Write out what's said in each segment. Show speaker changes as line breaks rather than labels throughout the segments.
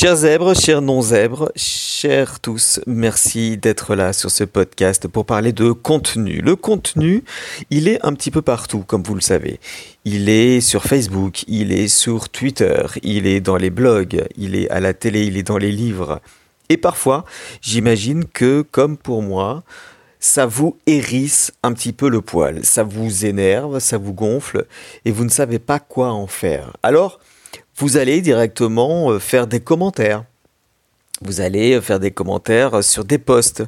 Chers zèbres, chers non-zèbres, chers tous, merci d'être là sur ce podcast pour parler de contenu. Le contenu, il est un petit peu partout, comme vous le savez. Il est sur Facebook, il est sur Twitter, il est dans les blogs, il est à la télé, il est dans les livres. Et parfois, j'imagine que, comme pour moi, ça vous hérisse un petit peu le poil, ça vous énerve, ça vous gonfle, et vous ne savez pas quoi en faire. Alors, vous allez directement euh, faire des commentaires. Vous allez euh, faire des commentaires sur des posts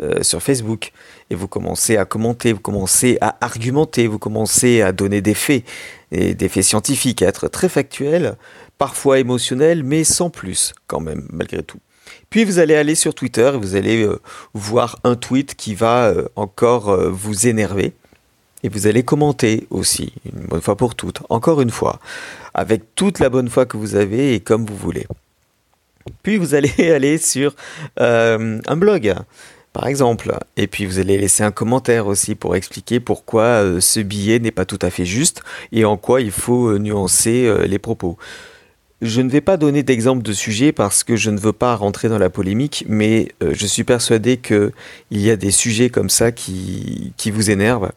euh, sur Facebook et vous commencez à commenter, vous commencez à argumenter, vous commencez à donner des faits des faits scientifiques, à être très factuels, parfois émotionnels, mais sans plus quand même malgré tout. Puis vous allez aller sur Twitter et vous allez voir un tweet qui va encore vous énerver. Et vous allez commenter aussi, une bonne fois pour toutes, encore une fois, avec toute la bonne foi que vous avez et comme vous voulez. Puis vous allez aller sur euh, un blog, par exemple, et puis vous allez laisser un commentaire aussi pour expliquer pourquoi euh, ce billet n'est pas tout à fait juste et en quoi il faut euh, nuancer les propos. Je ne vais pas donner d'exemple de sujet parce que je ne veux pas rentrer dans la polémique, mais je suis persuadé qu'il y a des sujets comme ça qui, qui vous énervent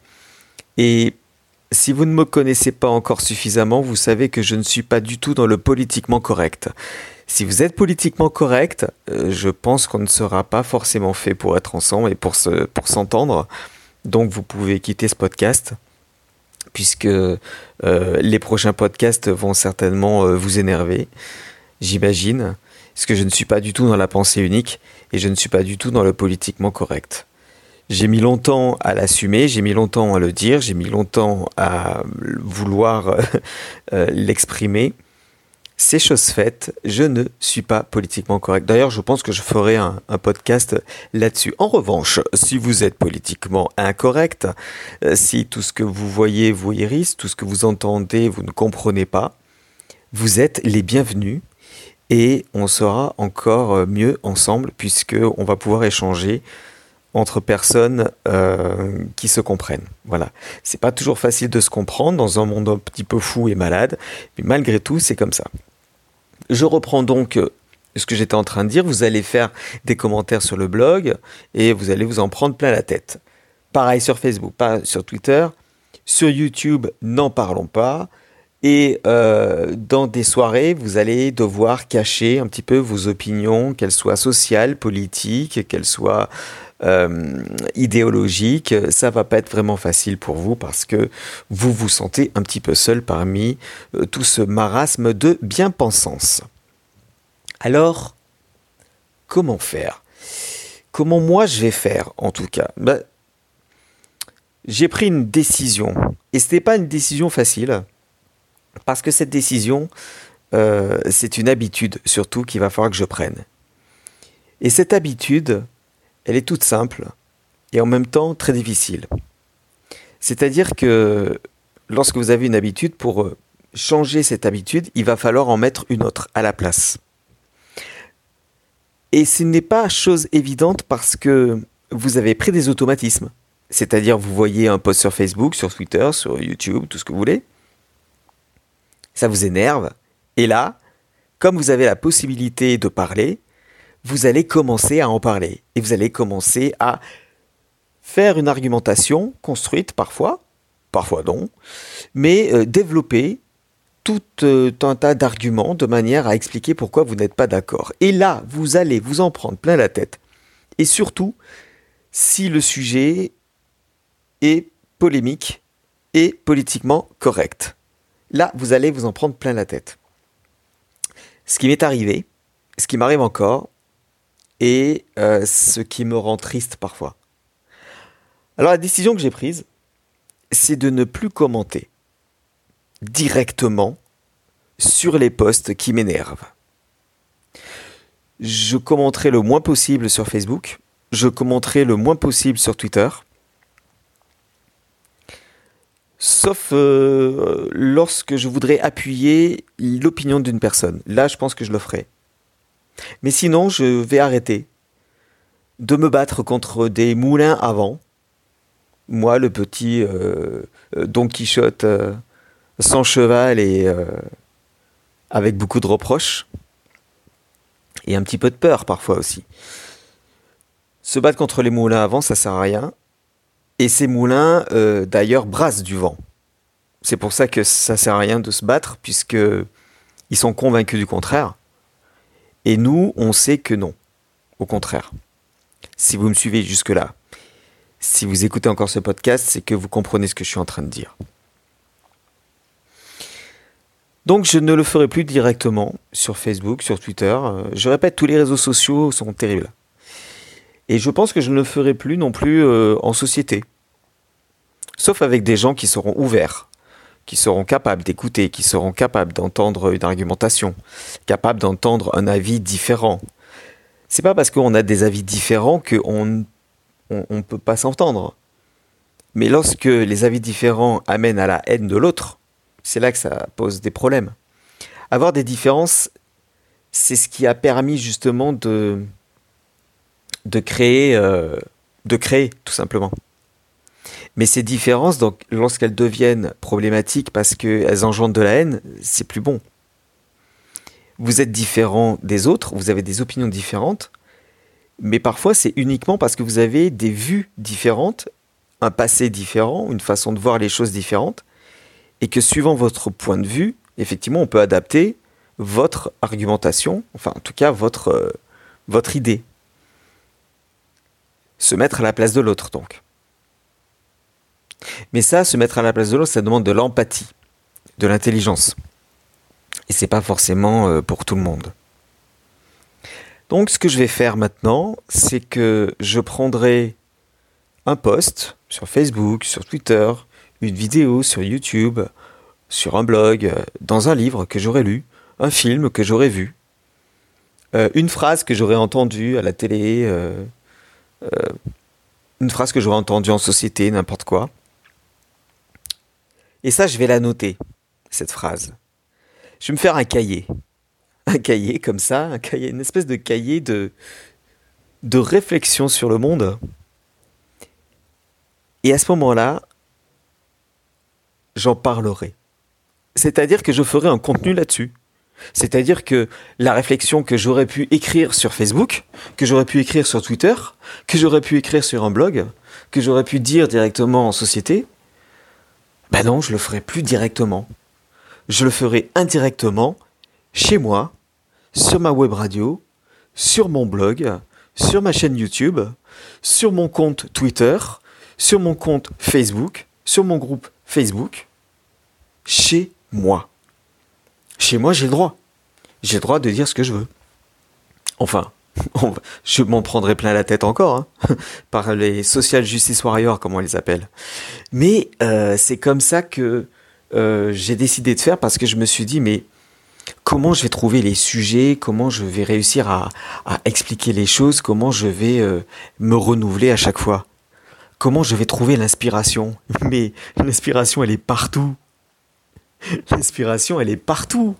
et si vous ne me connaissez pas encore suffisamment, vous savez que je ne suis pas du tout dans le politiquement correct. Si vous êtes politiquement correct, euh, je pense qu'on ne sera pas forcément fait pour être ensemble et pour s'entendre. Donc vous pouvez quitter ce podcast puisque euh, les prochains podcasts vont certainement euh, vous énerver, j'imagine, parce que je ne suis pas du tout dans la pensée unique et je ne suis pas du tout dans le politiquement correct. J'ai mis longtemps à l'assumer, j'ai mis longtemps à le dire, j'ai mis longtemps à vouloir euh, euh, l'exprimer. C'est chose faite, je ne suis pas politiquement correct. D'ailleurs, je pense que je ferai un, podcast là-dessus. En revanche, si vous êtes politiquement incorrect, euh, si tout ce que vous voyez vous hérisse, tout ce que vous entendez vous ne comprenez pas, vous êtes les bienvenus et on sera encore mieux ensemble puisque on va pouvoir échanger entre personnes euh, qui se comprennent. Voilà. C'est pas toujours facile de se comprendre dans un monde un petit peu fou et malade, mais malgré tout, c'est comme ça. Je reprends donc euh, ce que j'étais en train de dire. Vous allez faire des commentaires sur le blog et vous allez vous en prendre plein la tête. Pareil sur Facebook, pas sur Twitter. Sur YouTube, n'en parlons pas. Et euh, dans des soirées, vous allez devoir cacher un petit peu vos opinions, qu'elles soient sociales, politiques, qu'elles soient euh, idéologique, ça va pas être vraiment facile pour vous parce que vous vous sentez un petit peu seul parmi euh, tout ce marasme de bien-pensance. Alors, comment faire? Comment moi je vais faire en tout cas? Ben, J'ai pris une décision et ce n'est pas une décision facile parce que cette décision, euh, c'est une habitude surtout qu'il va falloir que je prenne. Et cette habitude, elle est toute simple et en même temps très difficile. C'est-à-dire que lorsque vous avez une habitude, pour euh, changer cette habitude, il va falloir en mettre une autre à la place. Et ce n'est pas chose évidente parce que vous avez pris des automatismes. C'est-à-dire vous voyez un post sur Facebook, sur Twitter, sur YouTube, tout ce que vous voulez. Ça vous énerve. Et là, comme vous avez la possibilité de parler, vous allez commencer à en parler et vous allez commencer à faire une argumentation construite parfois, parfois non, mais euh, développer tout euh, un tas d'arguments de manière à expliquer pourquoi vous n'êtes pas d'accord. Et là, vous allez vous en prendre plein la tête. Et surtout, si le sujet est polémique et politiquement correct. Là, vous allez vous en prendre plein la tête. Ce qui m'est arrivé, ce qui m'arrive encore, et euh, ce qui me rend triste parfois. Alors la décision que j'ai prise, c'est de ne plus commenter directement sur les posts qui m'énervent. Je commenterai le moins possible sur Facebook, je commenterai le moins possible sur Twitter, sauf euh, lorsque je voudrais appuyer l'opinion d'une personne. Là, je pense que je le ferai. Mais sinon, je vais arrêter de me battre contre des moulins à vent. Moi, le petit euh, euh, Don Quichotte euh, sans cheval et avec beaucoup de reproches. Et un petit peu de peur parfois aussi. Se battre contre les moulins avant, ça sert à rien. Et ces moulins, d'ailleurs, brassent du vent. C'est pour ça que ça sert à rien de se battre, puisque ils sont convaincus du contraire. Et nous, on sait que non. Au contraire. Si vous me suivez jusque-là, si vous écoutez encore ce podcast, c'est que vous comprenez ce que je suis en train de dire. Donc je ne le ferai plus directement sur Facebook, sur Twitter. Je répète, tous les réseaux sociaux sont terribles. Et je pense que je ne le ferai plus non plus euh, en société. Sauf avec des gens qui seront ouverts, qui seront capables d'écouter, qui seront capables d'entendre une argumentation, capables d'entendre un avis différent. C'est pas parce qu'on a des avis différents qu'on ne on, peut pas s'entendre. Mais lorsque les avis différents amènent à la haine de l'autre, c'est là que ça pose des problèmes. Avoir des différences, c'est ce qui a permis justement de, de créer, euh, de créer tout simplement. Mais ces différences, lorsqu'elles deviennent problématiques parce qu'elles engendrent de la haine, c'est plus bon. Vous êtes différent des autres, vous avez des opinions différentes, mais parfois c'est uniquement parce que vous avez des vues différentes, un passé différent, une façon de voir les choses différentes, et que suivant votre point de vue, effectivement, on peut adapter votre argumentation, enfin en tout cas votre, euh, votre idée se mettre à la place de l'autre donc. Mais ça, se mettre à la place de l'autre, ça demande de l'empathie, de l'intelligence. Et c'est pas forcément euh, pour tout le monde. Donc ce que je vais faire maintenant, c'est que je prendrai un post sur Facebook, sur Twitter, une vidéo sur YouTube, sur un blog, euh, dans un livre que j'aurais lu, un film que j'aurais vu, euh, une phrase que j'aurais entendue à la télé, une phrase que j'aurais entendue en société, n'importe quoi. Et ça, je vais la noter, cette phrase. Je vais me faire un cahier. Un cahier comme ça, un cahier, une espèce de cahier de, de réflexion sur le monde. Et à ce moment-là, j'en parlerai. C'est-à-dire que je ferai un contenu là-dessus. C'est-à-dire que la réflexion que j'aurais pu écrire sur Facebook, que j'aurais pu écrire sur Twitter, que j'aurais pu écrire sur un blog, que j'aurais pu dire directement en société, ben non, je le ferai plus directement. Je le ferai indirectement chez moi, sur ma web radio, sur mon blog, sur ma chaîne YouTube, sur mon compte Twitter, sur mon compte Facebook, sur mon groupe Facebook, chez moi. Chez moi, j'ai le droit. J'ai le droit de dire ce que je veux. Enfin, je m'en prendrai plein la tête encore, hein, par les social justice warriors, comme on les appelle. Mais euh, c'est comme ça que euh, j'ai décidé de faire parce que je me suis dit, mais comment je vais trouver les sujets, comment je vais réussir à, expliquer les choses, comment je vais euh, me renouveler à chaque fois, comment je vais trouver l'inspiration? Mais l'inspiration, elle est partout. L'inspiration, elle est partout.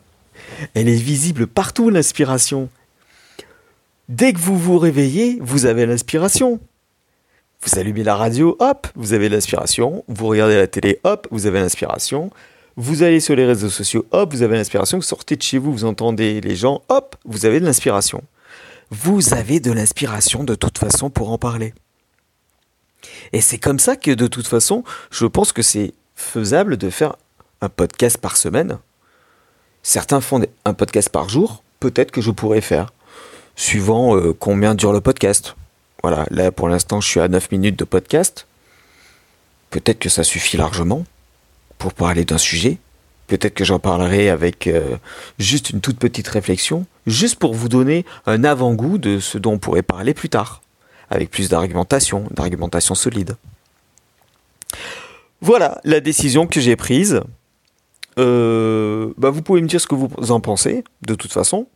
Elle est visible partout, l'inspiration. Dès que vous vous réveillez, vous avez l'inspiration. Vous allumez la radio, hop, vous avez l'inspiration. Vous regardez la télé, hop, vous avez l'inspiration. Vous allez sur les réseaux sociaux, hop, vous avez l'inspiration. Vous sortez de chez vous, vous entendez les gens, hop, vous avez de l'inspiration. Vous avez de l'inspiration de toute façon pour en parler. Et c'est comme ça que de toute façon, je pense que c'est faisable de faire un podcast par semaine. Certains font un podcast par jour. Peut-être que je pourrais faire, suivant euh, combien dure le podcast. Voilà, là pour l'instant je suis à 9 minutes de podcast. Peut-être que ça suffit largement pour parler d'un sujet. Peut-être que j'en parlerai avec euh, juste une toute petite réflexion, juste pour vous donner un avant-goût de ce dont on pourrait parler plus tard, avec plus d'argumentation, d'argumentation solide. Voilà la décision que j'ai prise. Euh, bah vous pouvez me dire ce que vous en pensez, de toute façon.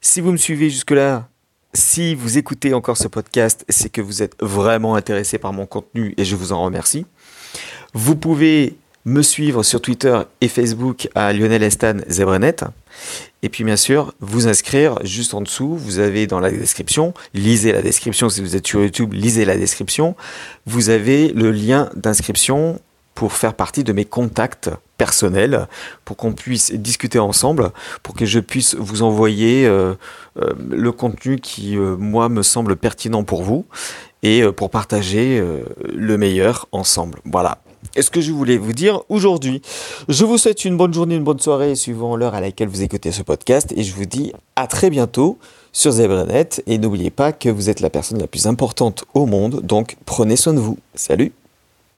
Si vous me suivez jusque-là, si vous écoutez encore ce podcast, c'est que vous êtes vraiment intéressé par mon contenu et je vous en remercie. Vous pouvez me suivre sur Twitter et Facebook à Lionel Estan Zebrenet. Et puis bien sûr, vous inscrire juste en dessous, vous avez dans la description, lisez la description si vous êtes sur YouTube, lisez la description, vous avez le lien d'inscription pour faire partie de mes contacts personnels, pour qu'on puisse discuter ensemble, pour que je puisse vous envoyer euh, euh, le contenu qui, euh, moi, me semble pertinent pour vous et pour partager le meilleur ensemble. Voilà. est ce que je voulais vous dire aujourd'hui. Je vous souhaite une bonne journée, une bonne soirée, suivant l'heure à laquelle vous écoutez ce podcast, et je vous dis à très bientôt sur ZebraNet. Et n'oubliez pas que vous êtes la personne la plus importante au monde, donc prenez soin de vous. Salut